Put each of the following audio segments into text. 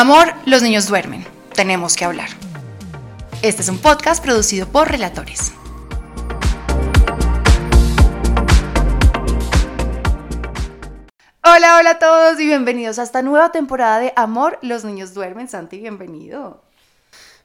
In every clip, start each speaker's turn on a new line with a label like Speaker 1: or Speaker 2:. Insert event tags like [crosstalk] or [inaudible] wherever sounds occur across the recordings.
Speaker 1: Amor, los niños duermen. Tenemos que hablar. Este es un podcast producido por Relatores. Hola, hola a todos y bienvenidos a esta nueva temporada de Amor, los niños duermen. Santi, bienvenido.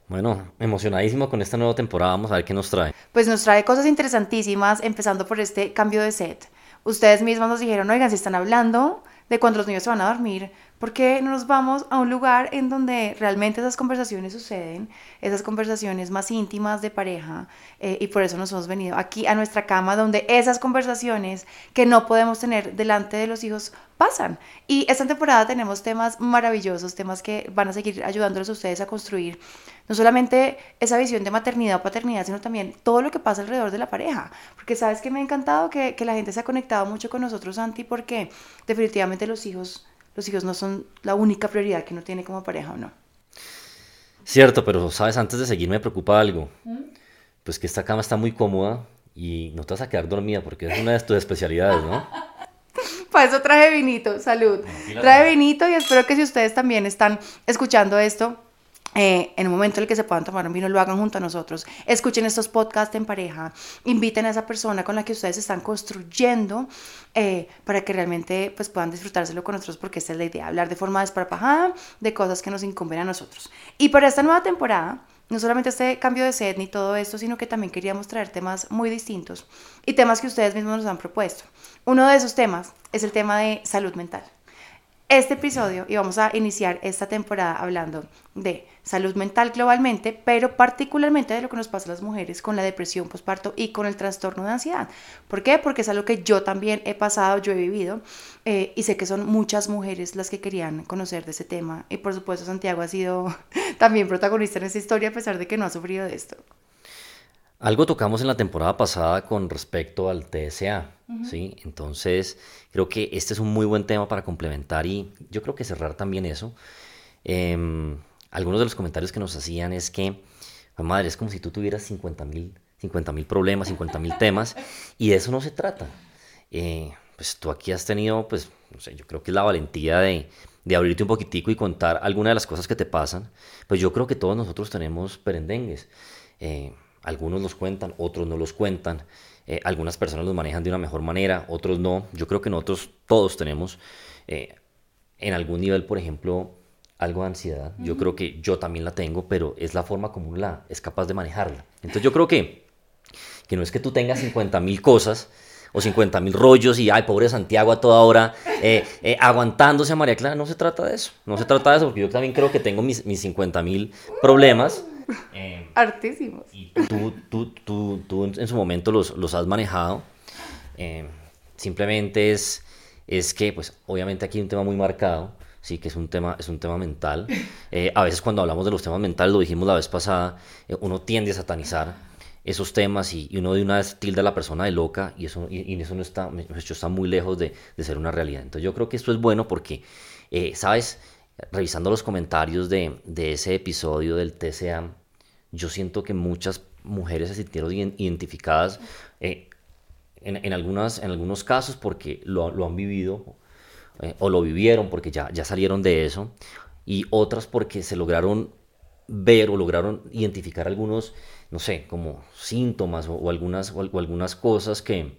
Speaker 2: Bueno, emocionadísimo con esta nueva temporada. Vamos a ver qué nos trae.
Speaker 1: Pues nos trae cosas interesantísimas, empezando por este cambio de set. Ustedes mismos nos dijeron, oigan, si están hablando de cuando los niños se van a dormir, ¿por qué no nos vamos a un lugar en donde realmente esas conversaciones suceden, esas conversaciones más íntimas de pareja? Eh, y por eso nos hemos venido aquí a nuestra cama, donde esas conversaciones que no podemos tener delante de los hijos pasan. Y esta temporada tenemos temas maravillosos, temas que van a seguir ayudándoles a ustedes a construir no solamente esa visión de maternidad o paternidad, sino también todo lo que pasa alrededor de la pareja. Porque sabes que me ha encantado que, que la gente se ha conectado mucho con nosotros, Santi, porque definitivamente los hijos, los hijos no son la única prioridad que uno tiene como pareja o no.
Speaker 2: Cierto, pero sabes, antes de seguir me preocupa algo. Pues que esta cama está muy cómoda y no te vas a quedar dormida porque es una de tus especialidades, ¿no? [laughs]
Speaker 1: Para eso traje vinito, salud. Traje vinito y espero que si ustedes también están escuchando esto, eh, en un momento en el que se puedan tomar un vino, lo hagan junto a nosotros. Escuchen estos podcasts en pareja. Inviten a esa persona con la que ustedes están construyendo eh, para que realmente pues, puedan disfrutárselo con nosotros, porque esta es la idea, hablar de forma desparpajada de cosas que nos incumben a nosotros. Y para esta nueva temporada, no solamente este cambio de sed ni todo esto, sino que también queríamos traer temas muy distintos y temas que ustedes mismos nos han propuesto. Uno de esos temas es el tema de salud mental este episodio y vamos a iniciar esta temporada hablando de salud mental globalmente, pero particularmente de lo que nos pasa a las mujeres con la depresión postparto y con el trastorno de ansiedad. ¿Por qué? Porque es algo que yo también he pasado, yo he vivido eh, y sé que son muchas mujeres las que querían conocer de ese tema y por supuesto Santiago ha sido [laughs] también protagonista en esta historia a pesar de que no ha sufrido de esto.
Speaker 2: Algo tocamos en la temporada pasada con respecto al TSA, ¿sí? Entonces, creo que este es un muy buen tema para complementar y yo creo que cerrar también eso. Em, algunos de los comentarios que nos hacían es que, madre, es como si tú tuvieras 50 mil 50 problemas, 50 mil temas, [laughs] y de eso no se trata. Eh, pues tú aquí has tenido, pues, no sé, yo creo que es la valentía de, de abrirte un poquitico y contar algunas de las cosas que te pasan. Pues yo creo que todos nosotros tenemos perendengues. Eh, algunos los cuentan, otros no los cuentan. Eh, algunas personas los manejan de una mejor manera, otros no. Yo creo que nosotros todos tenemos eh, en algún nivel, por ejemplo, algo de ansiedad. Yo creo que yo también la tengo, pero es la forma como uno la, es capaz de manejarla. Entonces yo creo que, que no es que tú tengas 50 mil cosas o 50 mil rollos y, ay, pobre Santiago a toda hora eh, aguantándose a María Clara. No se trata de eso. No se trata de eso porque yo también creo que tengo mis, mis 50 mil problemas. [laughs]
Speaker 1: Eh, Artísimos.
Speaker 2: Y tú, tú, tú, tú, en su momento los, los has manejado. Eh, simplemente es, es que, pues, obviamente aquí hay un tema muy marcado, sí, que es un tema, es un tema mental. [laughs] Eh, a veces cuando hablamos de los temas mentales, lo dijimos la vez pasada, uno tiende a satanizar esos temas y, uno de una vez tilda a la persona de loca y eso, y, eso no está, está muy lejos de, de, ser una realidad. Entonces yo creo que esto es bueno porque, ¿sabes? Revisando los comentarios de, de, ese episodio del TCA, yo siento que muchas mujeres se sintieron identificadas eh, en, en, algunas, en algunos casos porque lo, lo han vivido eh, o lo vivieron porque ya, ya salieron de eso y otras porque se lograron ver o lograron identificar algunos, no sé, como síntomas o, algunas, o, algunas cosas que,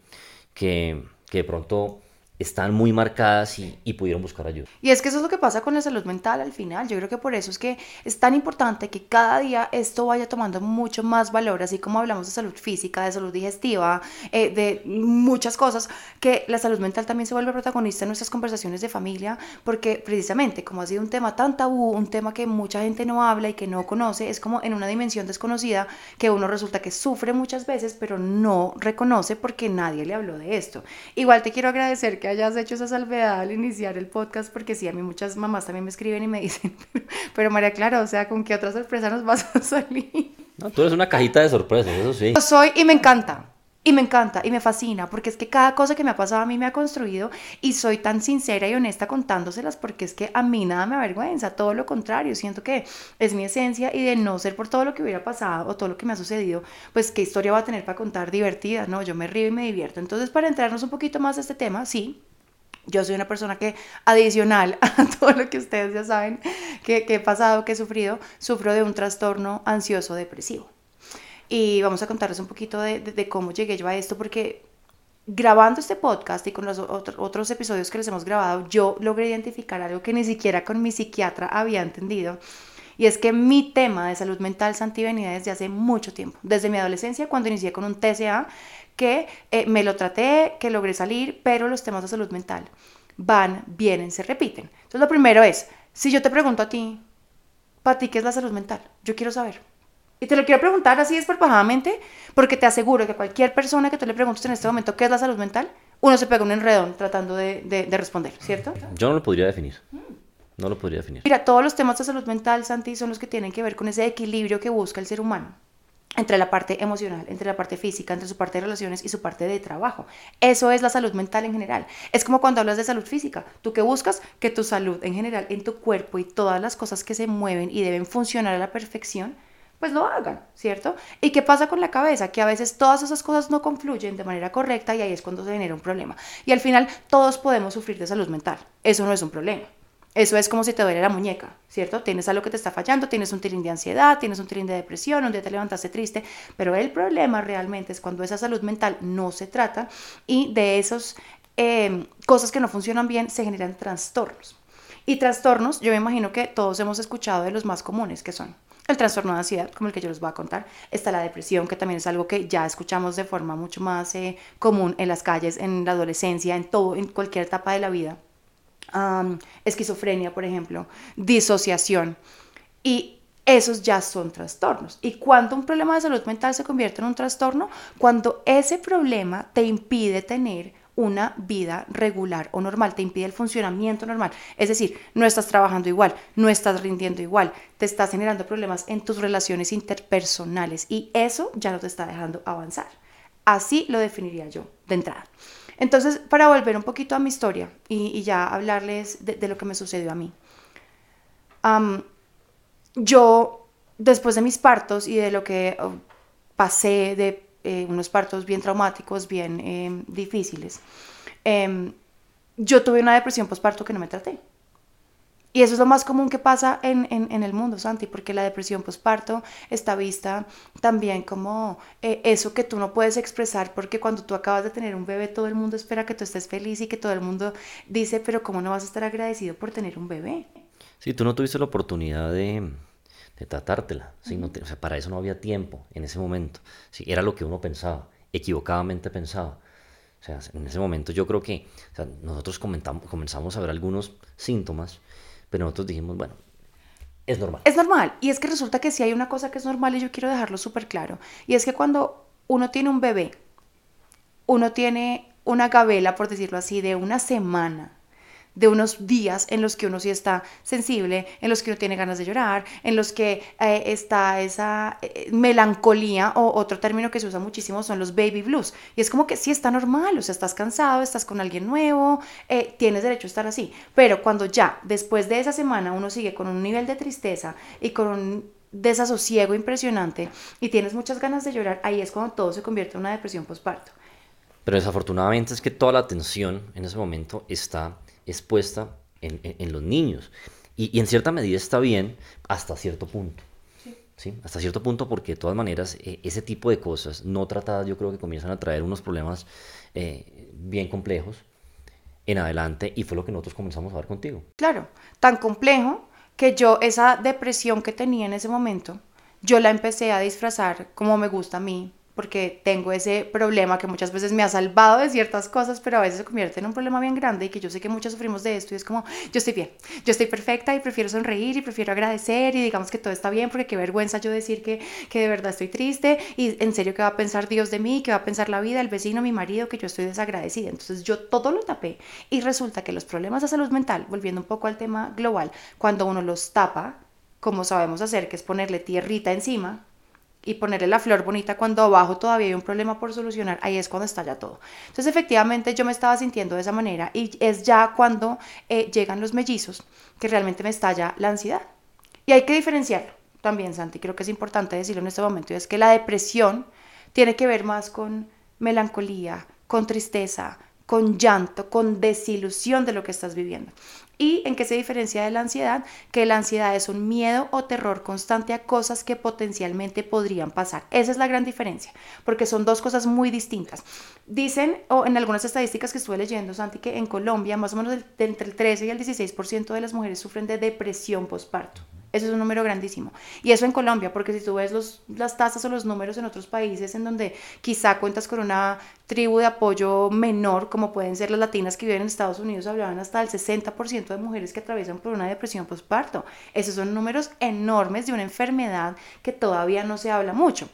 Speaker 2: que, que de pronto están muy marcadas y, pudieron buscar ayuda.
Speaker 1: Y es que eso es lo que pasa con la salud mental al final. Yo creo que por eso es que es tan importante que cada día esto vaya tomando mucho más valor, así como hablamos de salud física, de salud digestiva, eh, de muchas cosas, que la salud mental también se vuelve protagonista en nuestras conversaciones de familia, porque precisamente como ha sido un tema tan tabú, un tema que mucha gente no habla y que no conoce, es como en una dimensión desconocida que uno resulta que sufre muchas veces, pero no reconoce porque nadie le habló de esto. Igual te quiero agradecer que hayas hecho esa salvedad al iniciar el podcast, porque sí, a mí muchas mamás también me escriben y me [laughs] dicen, pero María Clara, o sea, ¿con qué otra sorpresa nos vas a salir?
Speaker 2: No, tú eres una cajita de sorpresas, eso sí.
Speaker 1: Yo soy y me encanta. Y me encanta y me fascina porque es que cada cosa que me ha pasado a mí me ha construido y soy tan sincera y honesta contándoselas porque es que a mí nada me avergüenza, todo lo contrario, siento que es mi esencia y de no ser por todo lo que hubiera pasado o todo lo que me ha sucedido, pues qué historia va a tener para contar divertida, ¿no? Yo me río y me divierto. Entonces, para entrarnos un poquito más a este tema, sí, Yo soy una persona que, adicional [laughs] a todo lo que ustedes ya saben que, he pasado, que he sufrido, sufro de un trastorno ansioso depresivo. Y vamos a contarles un poquito de, cómo llegué yo a esto, porque grabando este podcast y con los otros episodios que les hemos grabado, yo logré identificar algo que ni siquiera con mi psiquiatra había entendido. Y es que mi tema de salud mental, Santi, venía desde hace mucho tiempo, desde mi adolescencia, cuando inicié con un TCA, que eh, me lo traté, que logré salir, pero los temas de salud mental van, vienen, se repiten. Entonces, lo primero es, si yo te pregunto a ti, ¿para ti qué es la salud mental? Yo quiero saber. Y te lo quiero preguntar así desparpajadamente, porque te aseguro que cualquier persona que tú le preguntes en este momento qué es la salud mental, uno se pega un enredón tratando de, de, responder, ¿cierto?
Speaker 2: Yo no lo podría definir. No lo podría definir.
Speaker 1: Mira, todos los temas de salud mental, Santi, son los que tienen que ver con ese equilibrio que busca el ser humano entre la parte emocional, entre la parte física, entre su parte de relaciones y su parte de trabajo. Eso es la salud mental en general. Es como cuando hablas de salud física. Tú que buscas que tu salud en general, en tu cuerpo y todas las cosas que se mueven y deben funcionar a la perfección, pues lo hagan, ¿cierto? ¿Y qué pasa con la cabeza? Que a veces todas esas cosas no confluyen de manera correcta y ahí es cuando se genera un problema. Y al final todos podemos sufrir de salud mental. Eso no es un problema. Eso es como si te duele la muñeca, ¿cierto? Tienes algo que te está fallando, tienes un tirín de ansiedad, tienes un tirín de depresión, un día te levantaste triste, pero el problema realmente es cuando esa salud mental no se trata y de esas em, cosas que no funcionan bien se generan trastornos. Y trastornos, yo me imagino que todos hemos escuchado de los más comunes, que son el trastorno de ansiedad, como el que yo les voy a contar. Está la depresión, que también es algo que ya escuchamos de forma mucho más eh, común en las calles, en la adolescencia, en todo, en cualquier etapa de la vida. esquizofrenia, por ejemplo, disociación. Y esos ya son trastornos. ¿Y cuando un problema de salud mental se convierte en un trastorno? Cuando ese problema te impide tener una vida regular o normal, te impide el funcionamiento normal. Es decir, no estás trabajando igual, no estás rindiendo igual, te estás generando problemas en tus relaciones interpersonales y eso ya no te está dejando avanzar. Así lo definiría yo de entrada. Entonces, para volver un poquito a mi historia y, ya hablarles de, lo que me sucedió a mí. yo, después de mis partos y de lo que oh, pasé de eh, unos partos bien traumáticos, bien em, difíciles, em, yo tuve una depresión postparto que no me traté. Y eso es lo más común que pasa en, en, el mundo, Santi, porque la depresión postparto está vista también como eh, eso que tú no puedes expresar, porque cuando tú acabas de tener un bebé, todo el mundo espera que tú estés feliz y que todo el mundo dice, pero ¿cómo no vas a estar agradecido por tener un bebé?
Speaker 2: Sí, tú no tuviste la oportunidad de, de tratártela. ¿sí? no o sea, para eso no había tiempo en ese momento. ¿sí? Era lo que uno pensaba, equivocadamente pensaba. O en ese momento yo creo que nosotros comenzamos a ver algunos síntomas, pero nosotros dijimos, bueno, es normal.
Speaker 1: Es normal. Y es que resulta que si hay una cosa que es normal y yo quiero dejarlo súper claro. Y es que cuando uno tiene un bebé, uno tiene una gabela, por decirlo así, de una semana de unos días en los que uno sí está sensible, en los que uno tiene ganas de llorar, en los que eh, está esa eh, melancolía o otro término que se usa muchísimo son los baby blues. Y es como que sí está normal, o sea, estás cansado, estás con alguien nuevo, eh, tienes derecho a estar así. Pero cuando ya después de esa semana uno sigue con un nivel de tristeza y con un desasosiego impresionante y tienes muchas ganas de llorar, ahí es cuando todo se convierte en una depresión postparto.
Speaker 2: Pero desafortunadamente es que toda la atención en ese momento está es puesta en, los niños. Y, en cierta medida está bien hasta cierto punto. Sí. Hasta cierto punto porque de todas maneras e, ese tipo de cosas no tratadas yo creo que comienzan a traer unos problemas eh, bien complejos en adelante y fue lo que nosotros comenzamos a ver contigo.
Speaker 1: Claro, tan complejo que yo esa depresión que tenía en ese momento, yo la empecé a disfrazar como me gusta a mí, porque tengo ese problema que muchas veces me ha salvado de ciertas cosas, pero a veces se convierte en un problema bien grande y que yo sé que muchos sufrimos de esto y es como, yo estoy bien, yo estoy perfecta y prefiero sonreír y prefiero agradecer y digamos que todo está bien porque qué vergüenza yo decir que, que de verdad estoy triste y en serio qué va a pensar Dios de mí, qué va a pensar la vida, el vecino, mi marido, que yo estoy desagradecida. Entonces yo todo lo tapé y resulta que los problemas de salud mental, volviendo un poco al tema global, cuando uno los tapa, como sabemos hacer, que es ponerle tierrita encima, y ponerle la flor bonita cuando abajo todavía hay un problema por solucionar, ahí es cuando estalla todo. Entonces efectivamente yo me estaba sintiendo de esa manera y es ya cuando eh, llegan los mellizos que realmente me estalla la ansiedad. Y hay que diferenciarlo también, Santi, creo que es importante decirlo en este momento, es que la depresión tiene que ver más con melancolía, con tristeza, con llanto, con desilusión de lo que estás viviendo. ¿Y en qué se diferencia de la ansiedad? Que la ansiedad es un miedo o terror constante a cosas que potencialmente podrían pasar. Esa es la gran diferencia, porque son dos cosas muy distintas. Dicen, o en algunas estadísticas que estuve leyendo, Santi, que en Colombia más o menos entre el 13 y el 16% de las mujeres sufren de depresión postparto. Eso es un número grandísimo. Y eso en Colombia, porque si tú ves los, las tasas o los números en otros países en donde quizá cuentas con una tribu de apoyo menor, como pueden ser las latinas que viven en Estados Unidos, hablaban hasta del 60% de mujeres que atraviesan por una depresión postparto. Esos son números enormes de una enfermedad que todavía no se habla mucho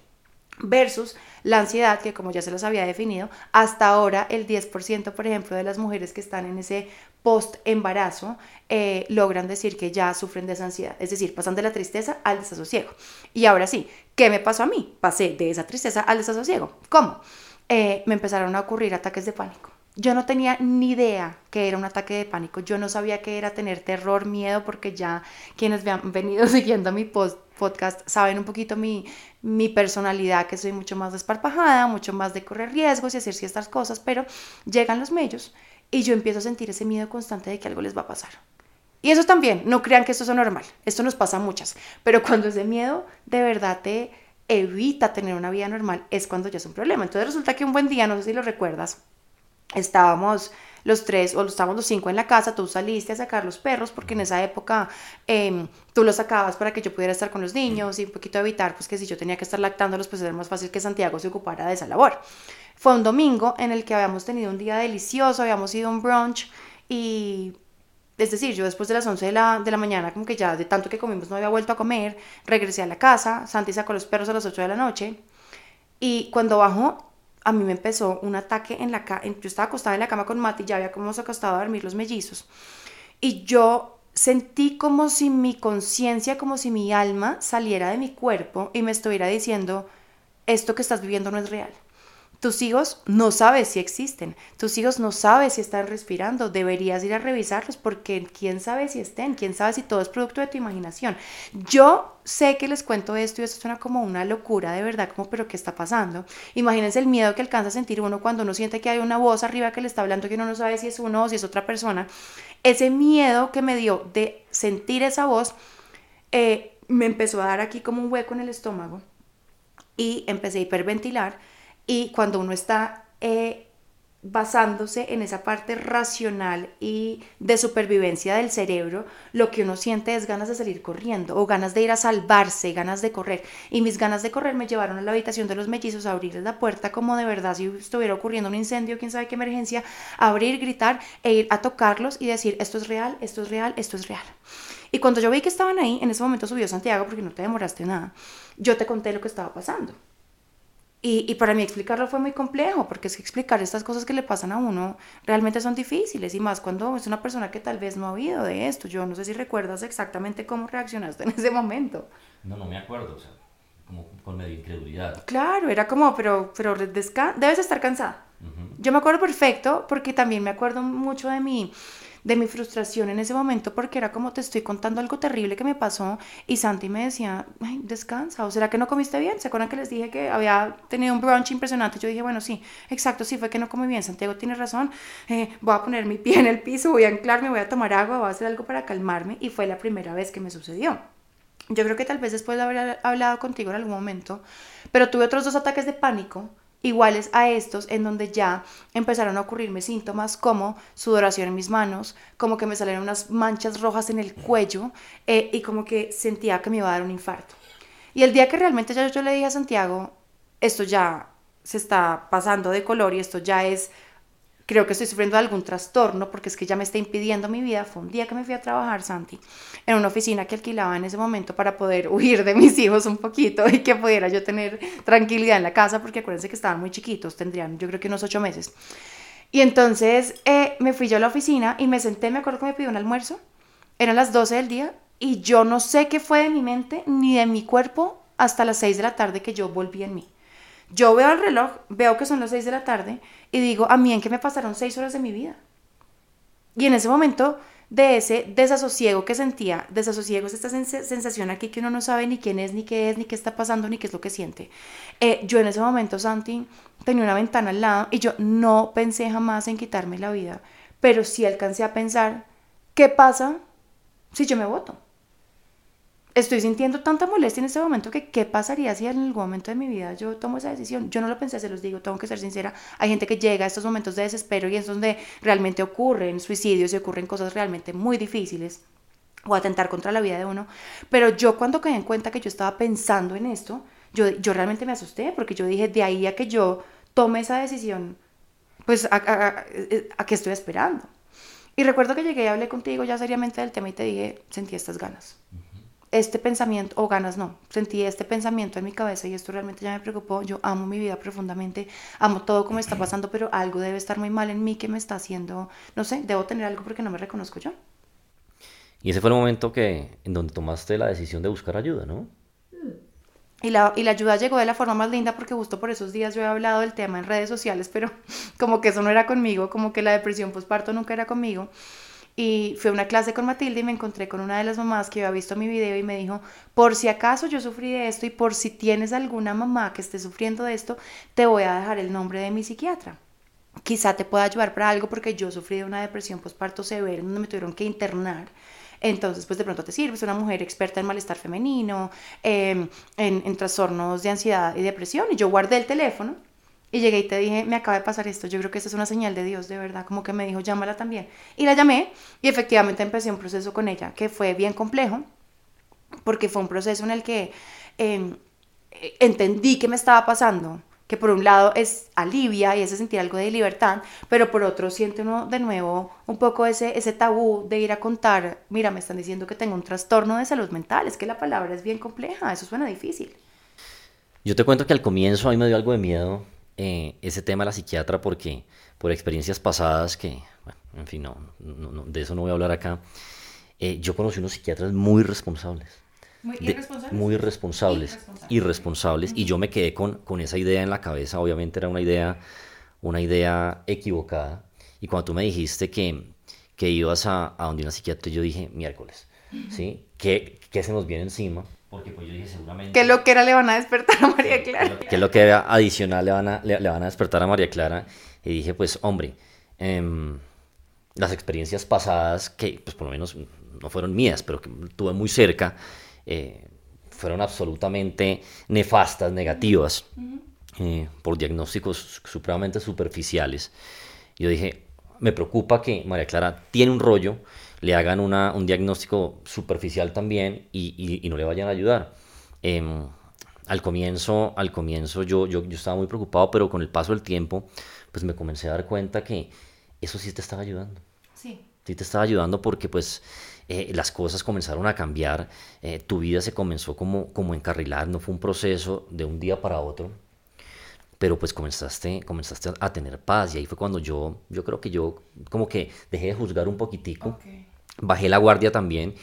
Speaker 1: versus la ansiedad, que como ya se los había definido, hasta ahora el 10%, por ejemplo, de las mujeres que están en ese post-embarazo eh, logran decir que ya sufren de esa ansiedad, es decir, pasan de la tristeza al desasosiego. Y ahora sí, ¿qué me pasó a mí? Pasé de esa tristeza al desasosiego. ¿Cómo? Eh, me empezaron a ocurrir ataques de pánico. Yo no tenía ni idea que era un ataque de pánico. Yo no sabía que era tener terror, miedo, porque ya quienes me han venido [laughs] siguiendo mi podcast saben un poquito mi, mi personalidad, que soy mucho más desparpajada, mucho más de correr riesgos y hacer ciertas cosas, pero llegan los medios y yo empiezo a sentir ese miedo constante de que algo les va a pasar. Y eso también, no crean que esto es normal, esto nos pasa a muchas, pero cuando ese miedo de verdad te evita tener una vida normal, es cuando ya es un problema. Entonces resulta que un buen día, no sé si lo recuerdas, estábamos los tres o estábamos los cinco en la casa, tú saliste a sacar los perros porque en esa época em, tú los sacabas para que yo pudiera estar con los niños y un poquito evitar pues que si yo tenía que estar lactándolos pues era más fácil que Santiago se ocupara de esa labor. Fue un domingo en el que habíamos tenido un día delicioso, habíamos ido a un brunch y es decir, yo después de las 11 de la, de la mañana, como que ya de tanto que comimos no había vuelto a comer, regresé a la casa, Santi sacó los perros a las 8 de la noche y cuando bajó a mí me empezó un ataque en la cama, yo estaba acostada en la cama con Mati, ya había como acostado a dormir los mellizos, y yo sentí como si mi conciencia, como si mi alma saliera de mi cuerpo y me estuviera diciendo, esto que estás viviendo no es real. Tus hijos no sabes si existen, tus hijos no sabes si están respirando, deberías ir a revisarlos porque quién sabe si estén, quién sabe si todo es producto de tu imaginación. Yo sé que les cuento esto y esto suena como una locura, de verdad, como, pero ¿qué está pasando? Imagínense el miedo que alcanza a sentir uno cuando uno siente que hay una voz arriba que le está hablando que uno no sabe si es uno o si es otra persona. Ese miedo que me dio de sentir esa voz eh, me empezó a dar aquí como un hueco en el estómago y empecé a hiperventilar y cuando uno está eh, basándose en esa parte racional y de supervivencia del cerebro, lo que uno siente es ganas de salir corriendo o ganas de ir a salvarse, ganas de correr. Y mis ganas de correr me llevaron a la habitación de los mellizos a abrirles la puerta como de verdad si estuviera ocurriendo un incendio, quién sabe qué emergencia, abrir, gritar e ir a tocarlos y decir, esto es real, esto es real, esto es real. Y cuando yo vi que estaban ahí, en ese momento subió Santiago porque no te demoraste nada, yo te conté lo que estaba pasando. Y, y, para mí explicarlo fue muy complejo, porque es que explicar estas cosas que le pasan a uno realmente son difíciles, y más cuando es una persona que tal vez no ha oído de esto. Yo no sé si recuerdas exactamente cómo reaccionaste [laughs] en ese momento.
Speaker 2: No, no me acuerdo, o sea, como con medio incredulidad.
Speaker 1: Claro, era como, pero, pero debes estar cansada. Yo me acuerdo perfecto, porque también me acuerdo mucho de mi de mi frustración en ese momento porque era como te estoy contando algo terrible que me pasó y Santi me decía, descansa, o será que no comiste bien, ¿se acuerdan que les dije que había tenido un brunch impresionante? Yo dije, bueno, sí, exacto, sí, fue que no comí bien, Santiago tiene razón, eh, voy a poner mi pie en el piso, voy a anclarme, voy a tomar agua, voy a hacer algo para calmarme y fue la primera vez que me sucedió. Yo creo que tal vez después de haber hablado contigo en algún momento, pero tuve otros dos ataques de pánico iguales a estos en donde ya empezaron a ocurrirme síntomas como sudoración en mis manos, como que me salieron unas manchas rojas en el cuello eh, y como que sentía que me iba a dar un infarto. Y el día que realmente yo, yo le dije a Santiago, esto ya se está pasando de color y esto ya es creo que estoy sufriendo algún trastorno porque es que ya me está impidiendo mi vida. Fue un día que me fui a trabajar, Santi, en una oficina que alquilaba en ese momento para poder huir de mis hijos un poquito y que pudiera yo tener tranquilidad en la casa porque acuérdense que estaban muy chiquitos, tendrían yo creo que unos ocho meses. Y entonces eh, me fui yo a la oficina y me senté, me acuerdo que me pidió un almuerzo, eran las 12 del día y yo no sé qué fue de mi mente ni de mi cuerpo hasta las 6 de la tarde que yo volví en mí. Yo veo el reloj, veo que son las 6 de la tarde y digo, a mí en qué me pasaron 6 horas de mi vida. Y en ese momento de ese desasosiego que sentía. Desasosiego es esta sensación aquí que uno no sabe ni quién es, ni qué es, ni qué está pasando, ni qué es lo que siente. Eh, yo en ese momento, Santi, tenía una ventana al lado y yo no pensé jamás en quitarme la vida, pero sí alcancé a pensar, ¿qué pasa si yo me voto? Estoy sintiendo tanta molestia en este momento que qué pasaría si en algún momento de mi vida yo tomo esa decisión. Yo no lo pensé, se los digo, tengo que ser sincera. Hay gente que llega a estos momentos de desespero y es donde realmente ocurren suicidios y ocurren cosas realmente muy difíciles o atentar contra la vida de uno. Pero yo cuando quedé en cuenta que yo estaba pensando en esto, yo, yo realmente me asusté porque yo dije, de ahí a que yo tome esa decisión, pues a, a qué estoy esperando. Y recuerdo que llegué y hablé contigo ya seriamente del tema y te dije, sentí estas ganas este pensamiento, o ganas no, sentí este pensamiento en mi cabeza y esto realmente ya me preocupó. Yo amo mi vida profundamente, amo todo como está pasando, pero algo debe estar muy mal en mí que me está haciendo, no sé, debo tener algo porque no me reconozco yo.
Speaker 2: Y ese fue el momento que, en donde tomaste la decisión de buscar ayuda, ¿no?
Speaker 1: Y la, y la ayuda llegó de la forma más linda porque justo por esos días yo he hablado del tema en redes sociales, pero [laughs] como que eso no era conmigo, como que la depresión postparto nunca era conmigo. Y fui a una clase con Matilde y me encontré con una de las mamás que había visto mi video y me dijo, por si acaso yo sufrí de esto y por si tienes alguna mamá que esté sufriendo de esto, te voy a dejar el nombre de mi psiquiatra. Quizá te pueda ayudar para algo porque yo sufrí de una depresión postparto severa donde me tuvieron que internar. Entonces, pues de pronto te sirve, es una mujer experta en malestar femenino, em, en, en trastornos de ansiedad y depresión. Y yo guardé el teléfono y llegué y te dije, me acaba de pasar esto, yo creo que esta es una señal de Dios, de verdad, como que me dijo, llámala también. Y la llamé y efectivamente empecé un proceso con ella, que fue bien complejo, porque fue un proceso en el que em, entendí qué me estaba pasando, que por un lado es alivia y ese sentir algo de libertad, pero por otro siente uno de nuevo un poco ese, ese tabú de ir a contar, mira, me están diciendo que tengo un trastorno de salud mental, es que la palabra es bien compleja, eso suena difícil.
Speaker 2: Yo te cuento que al comienzo a mí me dio algo de miedo eh, ese tema de la psiquiatra porque por experiencias pasadas que, bueno, en fin, no, de eso no voy a hablar acá, eh, yo conocí unos psiquiatras muy responsables.
Speaker 1: Muy irresponsables.
Speaker 2: Muy responsables, irresponsables, y yo me quedé con, con esa idea en la cabeza, obviamente era una idea, una idea equivocada, y cuando tú me dijiste que, que ibas a, a donde una psiquiatra, yo dije, miércoles, ¿sí? ¿Qué, ¿Qué se nos viene encima? Porque pues yo dije seguramente...
Speaker 1: ¿Qué lo que era le van a despertar a María Clara?
Speaker 2: ¿Qué lo que era adicional le van a, le, van a despertar a María Clara? Y dije, pues hombre, em, las experiencias pasadas, que pues por lo menos no fueron mías, pero que tuve muy cerca, eh, fueron absolutamente nefastas, negativas, eh, por diagnósticos supremamente superficiales. Yo dije, me preocupa que María Clara tiene un rollo le hagan una, un diagnóstico superficial también y, y, no le vayan a ayudar. Em, al comienzo, al comienzo yo, yo, yo, estaba muy preocupado, pero con el paso del tiempo, pues me comencé a dar cuenta que eso sí te estaba ayudando.
Speaker 1: Sí.
Speaker 2: Sí te estaba ayudando porque pues eh, las cosas comenzaron a cambiar, eh, tu vida se comenzó como, como encarrilar, no fue un proceso de un día para otro, pero pues comenzaste, comenzaste a tener paz y ahí fue cuando yo, yo creo que yo como que dejé de juzgar un poquitico bajé la guardia también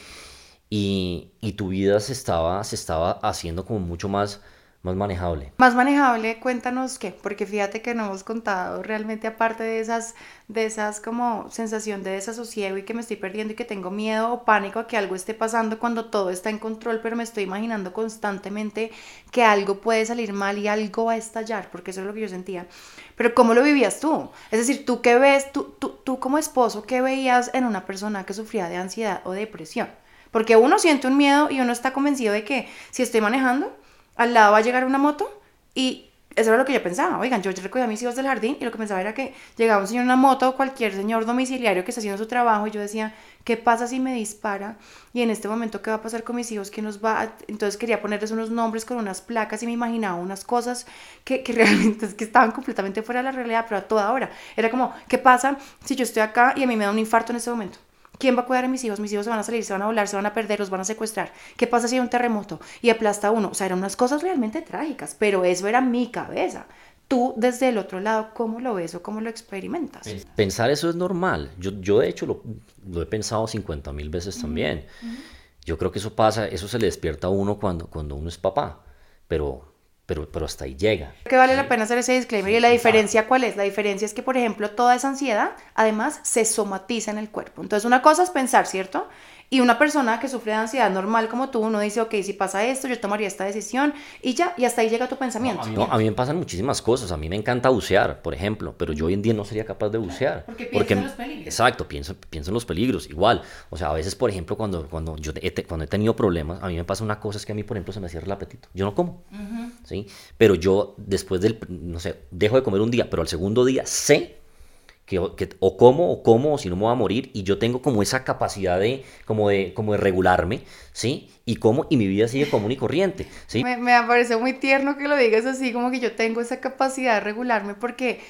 Speaker 2: y, y, tu vida se estaba, se estaba haciendo como mucho más, más manejable.
Speaker 1: Más manejable, cuéntanos qué, porque fíjate que no hemos contado realmente aparte de esas, de esas como sensación de desasosiego y que me estoy perdiendo y que tengo miedo o pánico a que algo esté pasando cuando todo está en control, pero me estoy imaginando constantemente que algo puede salir mal y algo va a estallar, porque eso es lo que yo sentía. Pero ¿cómo lo vivías tú? Es decir, tú qué ves, tú, tú, tú como esposo, ¿qué veías en una persona que sufría de ansiedad o depresión? Porque uno siente un miedo y uno está convencido de que si estoy manejando, al lado va a llegar una moto y eso era lo que yo pensaba. Oigan, yo, recogía a mis hijos del jardín y lo que pensaba era que llegaba un señor en una moto o cualquier señor domiciliario que está haciendo su trabajo y yo decía, ¿qué pasa si me dispara? Y en este momento, ¿qué va a pasar con mis hijos? ¿Qué nos va Entonces quería ponerles unos nombres con unas placas y me imaginaba unas cosas que, [laughs] realmente que estaban completamente fuera de la realidad, pero a toda hora. Era como, ¿qué pasa si yo estoy acá y a mí me da un infarto en este momento? ¿Quién va a cuidar a mis hijos? Mis hijos se van a salir, se van a volar, se van a perder, los van a secuestrar. ¿Qué pasa si hay un terremoto y aplasta a uno? O sea, eran unas cosas realmente trágicas, pero eso era mi cabeza. Tú desde el otro lado, ¿cómo lo ves o cómo lo experimentas?
Speaker 2: Pensar eso es normal. Yo, yo de hecho lo, lo he pensado 50 mil veces también. Yo creo que eso pasa, eso se le despierta a uno cuando, cuando uno es papá, pero pero, pero hasta ahí llega.
Speaker 1: Que vale la pena hacer ese disclaimer. ¿Y la diferencia cuál es? La diferencia es que, por ejemplo, toda esa ansiedad, además, se somatiza en el cuerpo. Entonces, una cosa es pensar, ¿cierto? Y una persona que sufre de ansiedad normal como tú, uno dice, ok, si pasa esto, yo tomaría esta decisión y ya, y hasta ahí llega tu pensamiento.
Speaker 2: No, a mí me pasan muchísimas cosas. A mí me encanta bucear, por ejemplo, pero yo hoy en día no sería capaz de bucear.
Speaker 1: Porque pienso en los peligros.
Speaker 2: Exacto, pienso, pienso en los peligros. Igual, o sea, a veces, por ejemplo, cuando, cuando yo he, cuando he tenido problemas, a mí me pasa una cosa, es que a mí, por ejemplo, se me cierra el apetito. Yo no como, ¿sí? Pero yo, después del, no sé, dejo de comer un día, pero al segundo día sé o como o como o si no me voy a morir y yo tengo como esa capacidad de como de como de regularme, ¿sí? Y como y mi vida sigue común y corriente, ¿sí?
Speaker 1: Me, me parece muy tierno que lo digas así como que yo tengo esa capacidad de regularme porque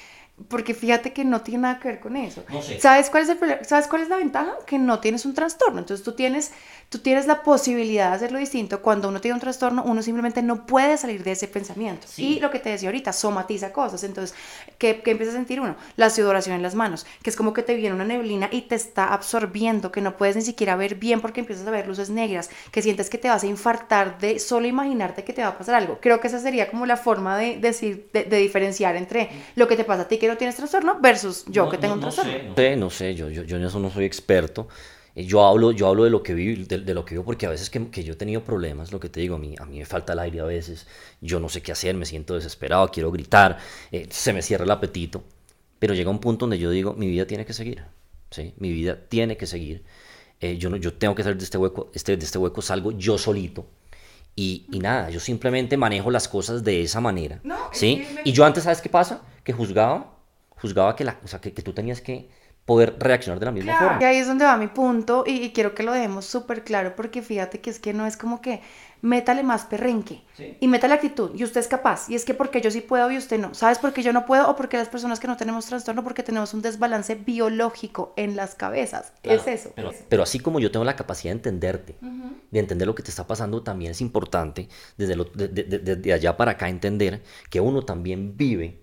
Speaker 1: porque fíjate que no tiene nada que ver con eso. ¿Sabes cuál es el ¿Sabes cuál es la ventaja? Que no tienes un trastorno. Entonces tú tienes, tú tienes la posibilidad de hacerlo distinto. Cuando uno tiene un trastorno, uno simplemente no puede salir de ese pensamiento. Y lo que te decía ahorita, somatiza cosas. Entonces, ¿qué, ¿qué, empieza a sentir uno? La sudoración en las manos, que es como que te viene una neblina y te está absorbiendo, que no puedes ni siquiera ver bien porque empiezas a ver luces negras, que sientes que te vas a infartar de solo imaginarte que te va a pasar algo. Creo que esa sería como la forma de decir, de, de diferenciar entre lo que te pasa a ti que no tienes trastorno versus yo que tengo un trastorno.
Speaker 2: No sé, no sé, yo, yo, yo, en eso no soy experto. Eh, yo hablo, yo hablo de lo que vivo, de, lo que vivo porque a veces que, que, yo he tenido problemas, lo que te digo, a mí, a mí me falta el aire a veces, yo no sé qué hacer, me siento desesperado, quiero gritar, eh, se me cierra el apetito, pero llega un punto donde yo digo, mi vida tiene que seguir, ¿sí? Mi vida tiene que seguir. Eh, yo, no, yo tengo que salir de este hueco, este, de este hueco salgo yo solito, y, y, nada, yo simplemente manejo las cosas de esa manera. ¿sí? Y yo antes, ¿sabes qué pasa? Que juzgaba juzgaba que, la, o sea, que, que tú tenías que poder reaccionar de la misma forma.
Speaker 1: Y ahí es donde va mi punto y, quiero que lo dejemos súper claro porque fíjate que es que no es como que métale más perrenque y métale actitud y usted es capaz y es que porque yo sí puedo y usted no. ¿Sabes por qué yo no puedo o porque las personas que no tenemos trastorno porque tenemos un desbalance biológico en las cabezas? es eso.
Speaker 2: Pero, así como yo tengo la capacidad de entenderte, de entender lo que te está pasando, también es importante desde, lo, de allá para acá entender que uno también vive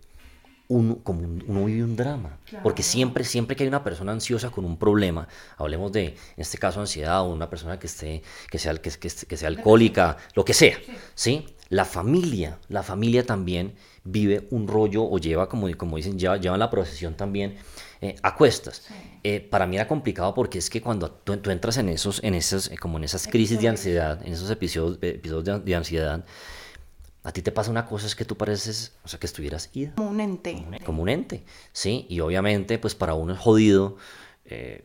Speaker 2: uno, como uno vive un drama. Porque siempre, siempre que hay una persona ansiosa con un problema, hablemos de, en este caso, ansiedad o una persona que, esté, que, sea, que, que, que sea alcohólica, lo que sea, sí. La familia, la familia también vive un rollo o lleva, como, como dicen, lleva, lleva la procesión también eh, a cuestas. Eh, para mí era complicado porque es que cuando tú, entras en esos, en esas, como en esas crisis de ansiedad, en esos episodios, episodios de ansiedad, a ti te pasa una cosa, es que tú pareces, o sea, que estuvieras ida.
Speaker 1: Como un ente.
Speaker 2: Como un ente, sí. Y obviamente, pues para uno es jodido, eh,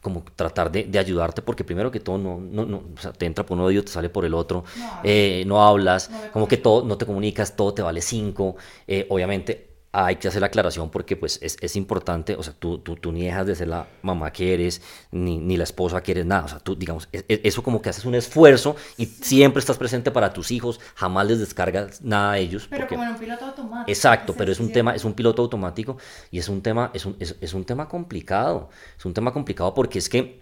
Speaker 2: como tratar de, de, ayudarte, porque primero que todo, no, no, no, o sea, te entra por un oído, te sale por el otro, no, eh, no hablas, como que todo, no te comunicas, todo te vale cinco. Eh, obviamente, hay que hacer la aclaración porque pues es, es importante, o sea, tú, tú, tú, ni dejas de ser la mamá que eres, ni, ni la esposa que eres, nada, o sea, tú, digamos, eso como que haces un esfuerzo y siempre estás presente para tus hijos, jamás les descargas nada a ellos.
Speaker 1: Pero como en un piloto automático.
Speaker 2: Exacto, pero es un tema, es un piloto automático y es un tema, es un, es un tema complicado, es un tema complicado porque es que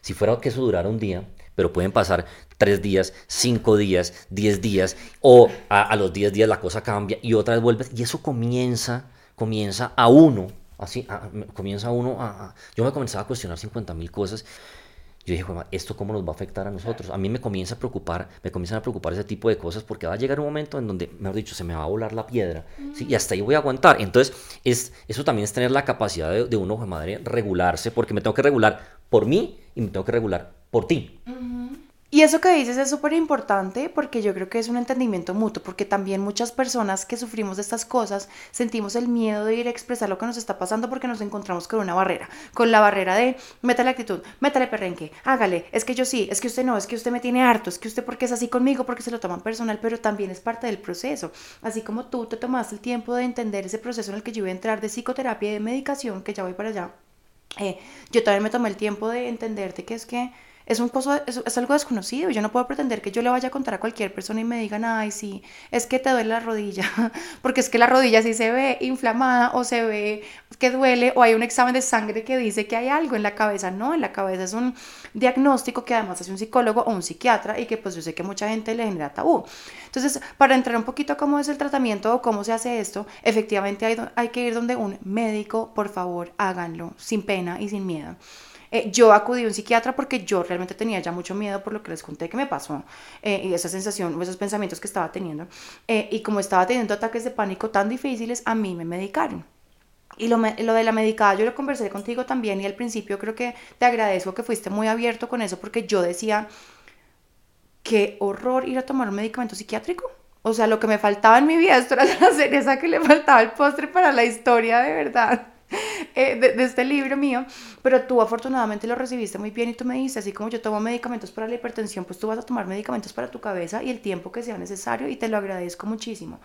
Speaker 2: si fuera que eso durara un día, pero pueden pasar tres días, cinco días, diez días, o a, los diez días la cosa cambia y otra vez vuelve, y eso comienza, comienza a uno, así, comienza a uno a, Yo me comenzaba a cuestionar 50 mil cosas. Yo dije, ¿esto cómo nos va a afectar a nosotros? A mí me comienza a preocupar, me comienzan a preocupar ese tipo de cosas porque va a llegar un momento en donde, mejor dicho, se me va a volar la piedra, ¿sí? Y hasta ahí voy a aguantar. Entonces, es, eso también es tener la capacidad de, de uno, de madre, regularse, porque me tengo que regular por mí y me tengo que regular por ti.
Speaker 1: Y eso que dices es súper importante porque yo creo que es un entendimiento mutuo, porque también muchas personas que sufrimos de estas cosas sentimos el miedo de ir a expresar lo que nos está pasando porque nos encontramos con una barrera, con la barrera de métale actitud, métale perrenque, hágale, es que yo sí, es que usted no, es que usted me tiene harto, es que usted porque es así conmigo, porque se lo toman personal, pero también es parte del proceso. Así como tú te tomaste el tiempo de entender ese proceso en el que yo iba a entrar de psicoterapia y de medicación, que ya voy para allá, eh, yo también me tomé el tiempo de entenderte que es que es, un pozo, es, algo desconocido. Yo no puedo pretender que yo le vaya a contar a cualquier persona y me digan, ay, sí, es que te duele la rodilla, [laughs] porque es que la rodilla sí se ve inflamada o se ve que duele o hay un examen de sangre que dice que hay algo en la cabeza. No, en la cabeza es un diagnóstico que además hace un psicólogo o un psiquiatra y que pues yo sé que mucha gente le genera tabú. Entonces, para entrar un poquito a cómo es el tratamiento o cómo se hace esto, efectivamente hay, hay que ir donde un médico, por favor, háganlo sin pena y sin miedo. Eh, yo acudí a un psiquiatra porque yo realmente tenía ya mucho miedo por lo que les conté que me pasó eh, y esa sensación, esos pensamientos que estaba teniendo. Eh, y como estaba teniendo ataques de pánico tan difíciles, a mí me medicaron. Y lo, de la medicada yo lo conversé contigo también y al principio creo que te agradezco que fuiste muy abierto con eso porque yo decía, qué horror ir a tomar un medicamento psiquiátrico. O sea, lo que me faltaba en mi vida, esto era [laughs] la cereza que le faltaba el postre para la historia de verdad. [laughs] Eh, de, este libro mío, pero tú afortunadamente lo recibiste muy bien y tú me dices, así como yo tomo medicamentos para la hipertensión, pues tú vas a tomar medicamentos para tu cabeza y el tiempo que sea necesario y te lo agradezco muchísimo.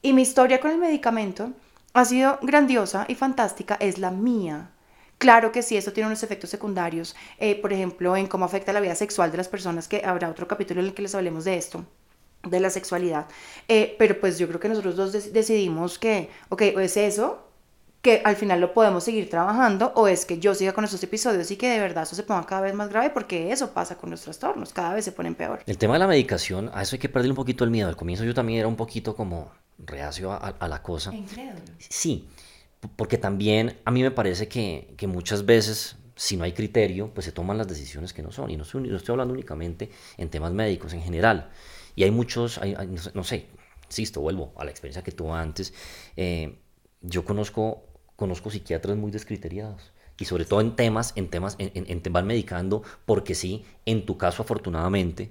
Speaker 1: Y mi historia con el medicamento ha sido grandiosa y fantástica, es la mía. Claro que sí, esto tiene unos efectos secundarios, eh, por ejemplo, en cómo afecta la vida sexual de las personas, que habrá otro capítulo en el que les hablemos de esto de la sexualidad. Eh, pero pues yo creo que nosotros dos decidimos que, ok, o es eso, que al final lo podemos seguir trabajando, o es que yo siga con estos episodios y que de verdad eso se ponga cada vez más grave, porque eso pasa con los trastornos, cada vez se ponen peor.
Speaker 2: El tema de la medicación, a eso hay que perderle un poquito el miedo. Al comienzo yo también era un poquito como reacio a, la cosa. Sí, porque también a mí me parece que, que muchas veces si no hay criterio, pues se toman las decisiones que no son. Y no estoy, no estoy hablando únicamente en temas médicos, en general. Y hay muchos, hay, no, sé, insisto, vuelvo a la experiencia que tuve antes. Eh, yo conozco, conozco psiquiatras muy descriteriados. Y sobre todo en temas, en temas, en, en, en van medicando, porque sí, en tu caso afortunadamente,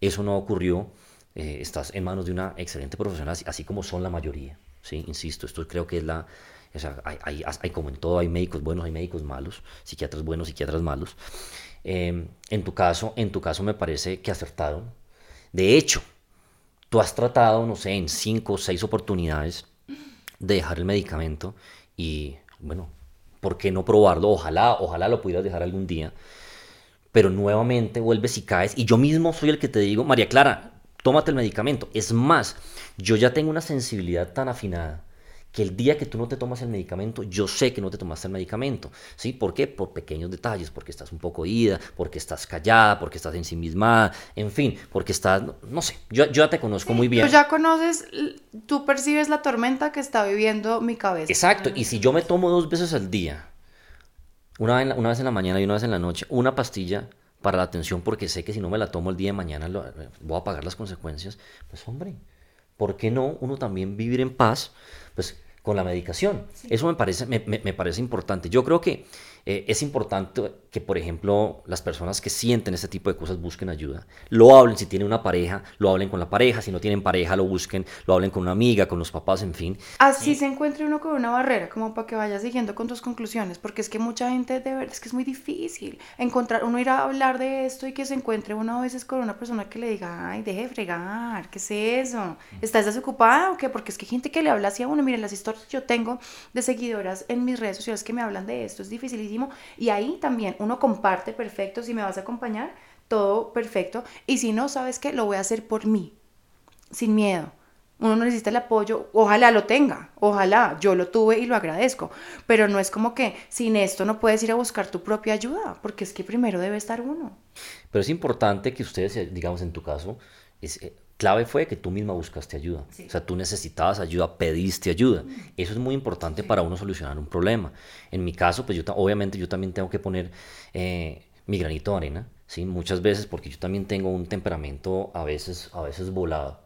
Speaker 2: eso no ocurrió. Eh, estás en manos de una excelente profesional, así, como son la mayoría. ¿sí? Insisto, esto creo que es la... O sea, hay, hay, hay, como en todo, hay médicos buenos, hay médicos malos, psiquiatras buenos, psiquiatras malos. Eh, en tu caso, en tu caso me parece que acertaron, de hecho, tú has tratado, no sé, en cinco o seis oportunidades de dejar el medicamento y, bueno, ¿por qué no probarlo? Ojalá, ojalá lo pudieras dejar algún día. Pero nuevamente vuelves y caes. Y yo mismo soy el que te digo, María Clara, tómate el medicamento. Es más, yo ya tengo una sensibilidad tan afinada que el día que tú no te tomas el medicamento, yo sé que no te tomaste el medicamento. ¿Sí? ¿Por qué? Por pequeños detalles, porque estás un poco ida, porque estás callada, porque estás ensimismada, en fin, porque estás, no sé, yo, yo ya te conozco muy bien.
Speaker 1: Tú ya conoces, tú percibes la tormenta que está viviendo mi cabeza.
Speaker 2: Exacto, y si yo me tomo dos veces al día, una vez, una vez en la mañana y una vez en la noche, una pastilla para la atención, porque sé que si no me la tomo el día de mañana voy a pagar las consecuencias, pues hombre, ¿por qué no uno también vivir en paz? Pues con la medicación. Eso me parece, me, me, parece importante. Yo creo que eh, es importante que, por ejemplo, las personas que sienten este tipo de cosas busquen ayuda. Lo hablen si tienen una pareja, lo hablen con la pareja, si no tienen pareja, lo busquen, lo hablen con una amiga, con los papás, en fin.
Speaker 1: Así se encuentre uno con una barrera, como para que vayas siguiendo con tus conclusiones, porque es que mucha gente, de verdad, es que es muy difícil encontrar, uno ir a hablar de esto y que se encuentre uno a veces con una persona que le diga, ay, deje de fregar, ¿qué es eso? ¿Estás desocupada o qué? Porque es que hay gente que le habla así a uno, miren, las historias que yo tengo de seguidoras en mis redes sociales que me hablan de esto, es dificilísimo, y ahí también uno comparte perfecto, si me vas a acompañar, todo perfecto. Y si no, sabes que lo voy a hacer por mí, sin miedo. Uno necesita el apoyo, ojalá lo tenga, ojalá, yo lo tuve y lo agradezco, pero no es como que sin esto no puedes ir a buscar tu propia ayuda, porque es que primero debe estar uno.
Speaker 2: Pero es importante que ustedes, digamos en tu caso, es, eh, clave fue que tú misma buscaste ayuda. O sea, tú necesitabas ayuda, pediste ayuda. Eso es muy importante para uno solucionar un problema. En mi caso, pues yo obviamente yo también tengo que poner eh, mi granito de arena, ¿sí? Muchas veces porque yo también tengo un temperamento a veces, a veces volado.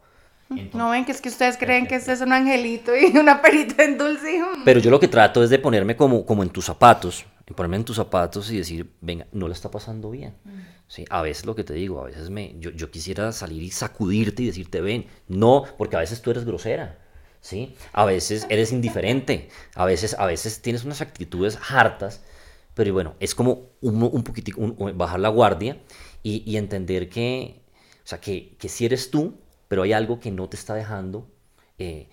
Speaker 1: no ven que es que ustedes creen que este es un angelito y [laughs] una perita en dulce.
Speaker 2: Pero yo lo que trato es de ponerme como, como en tus zapatos, ponerme en tus zapatos y decir, venga, no le está pasando bien. Sí, a veces lo que te digo, a veces me, yo, yo, quisiera salir y sacudirte y decirte, ven, no, porque a veces tú eres grosera, ¿sí? A veces eres indiferente, a veces, a veces tienes unas actitudes hartas, pero bueno, es como un, un poquitico, bajar la guardia y, y, entender que, o sea, que, que si eres tú, pero hay algo que no te está dejando eh,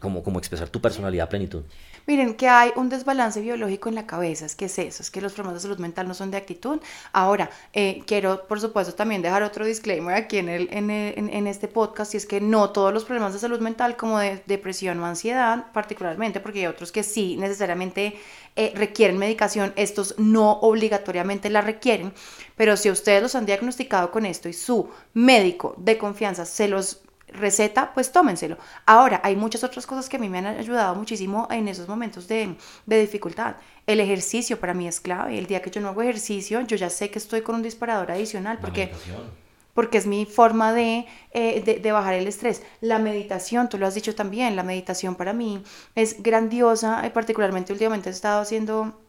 Speaker 2: como, como expresar tu personalidad a plenitud.
Speaker 1: Miren, que hay un desbalance biológico en la cabeza, es que es eso, es que los problemas de salud mental no son de actitud. Ahora, eh, quiero, por supuesto, también dejar otro disclaimer aquí en, el, en, en, este podcast, y es que no todos los problemas de salud mental, como de depresión o ansiedad, particularmente, porque hay otros que sí necesariamente eh, requieren medicación, estos no obligatoriamente la requieren, pero si ustedes los han diagnosticado con esto y su médico de confianza se los receta, pues tómenselo. Ahora, hay muchas otras cosas que a mí me han ayudado muchísimo en esos momentos de, de dificultad. El ejercicio para mí es clave. El día que yo no hago ejercicio, yo ya sé que estoy con un disparador adicional porque porque es mi forma de, eh, de, de, bajar el estrés. La meditación, tú lo has dicho también, la meditación para mí es grandiosa, eh, particularmente últimamente he estado haciendo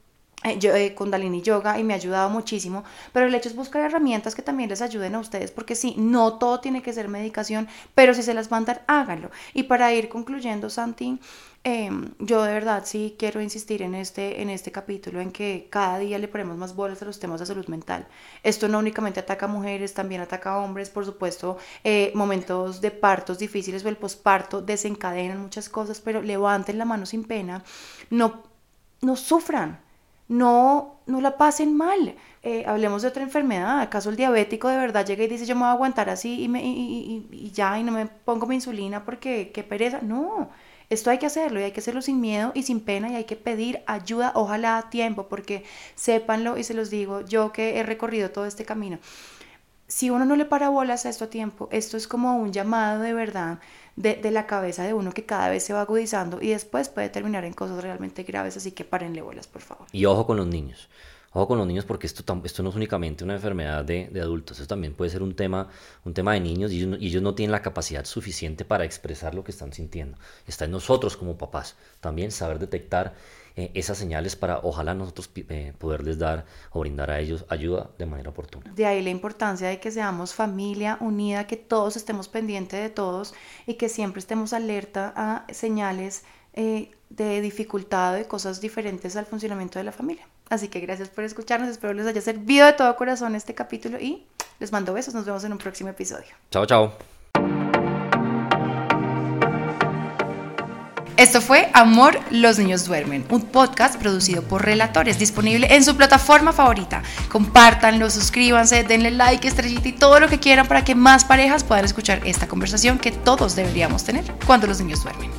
Speaker 1: yo, eh, Kundalini Yoga y me ha ayudado muchísimo, pero el hecho es buscar herramientas que también les ayuden a ustedes, porque sí, no todo tiene que ser medicación, pero si se las mandan, háganlo. Y para ir concluyendo, Santi, em, yo de verdad sí quiero insistir en este, en este capítulo, en que cada día le ponemos más bolas a los temas de salud mental. Esto no únicamente ataca a mujeres, también ataca a hombres, por supuesto, eh, momentos de partos difíciles o el posparto desencadenan muchas cosas, pero levanten la mano sin pena, no, no sufran no, no la pasen mal. Eh, hablemos de otra enfermedad. ¿Acaso el diabético de verdad llega y dice yo me voy a aguantar así y, me, y, y, ya y no me pongo mi insulina porque qué pereza? No, esto hay que hacerlo y hay que hacerlo sin miedo y sin pena y hay que pedir ayuda, ojalá a tiempo, porque sépanlo y se los digo yo que he recorrido todo este camino. Si uno no le para bolas a esto a tiempo, esto es como un llamado de verdad de, de, la cabeza de uno que cada vez se va agudizando y después puede terminar en cosas realmente graves, así que párenle bolas, por favor.
Speaker 2: Y ojo con los niños. Ojo con los niños porque esto, esto no es únicamente una enfermedad de, de adultos, esto también puede ser un tema, un tema de niños y ellos, no, y ellos, no, tienen la capacidad suficiente para expresar lo que están sintiendo. Está en nosotros como papás también saber detectar eh, esas señales para ojalá nosotros eh, poderles dar o brindar a ellos ayuda de manera oportuna.
Speaker 1: De ahí la importancia de que seamos familia unida, que todos estemos pendientes de todos y que siempre estemos alerta a señales eh, de dificultad, de cosas diferentes al funcionamiento de la familia. Así que gracias por escucharnos, espero les haya servido de todo corazón este capítulo y les mando besos, nos vemos en un próximo episodio.
Speaker 2: Chao, chao.
Speaker 1: Esto fue Amor, los niños duermen, un podcast producido por Relatores, disponible en su plataforma favorita. Compártanlo, suscríbanse, denle like, estrellita y todo lo que quieran para que más parejas puedan escuchar esta conversación que todos deberíamos tener cuando los niños duermen.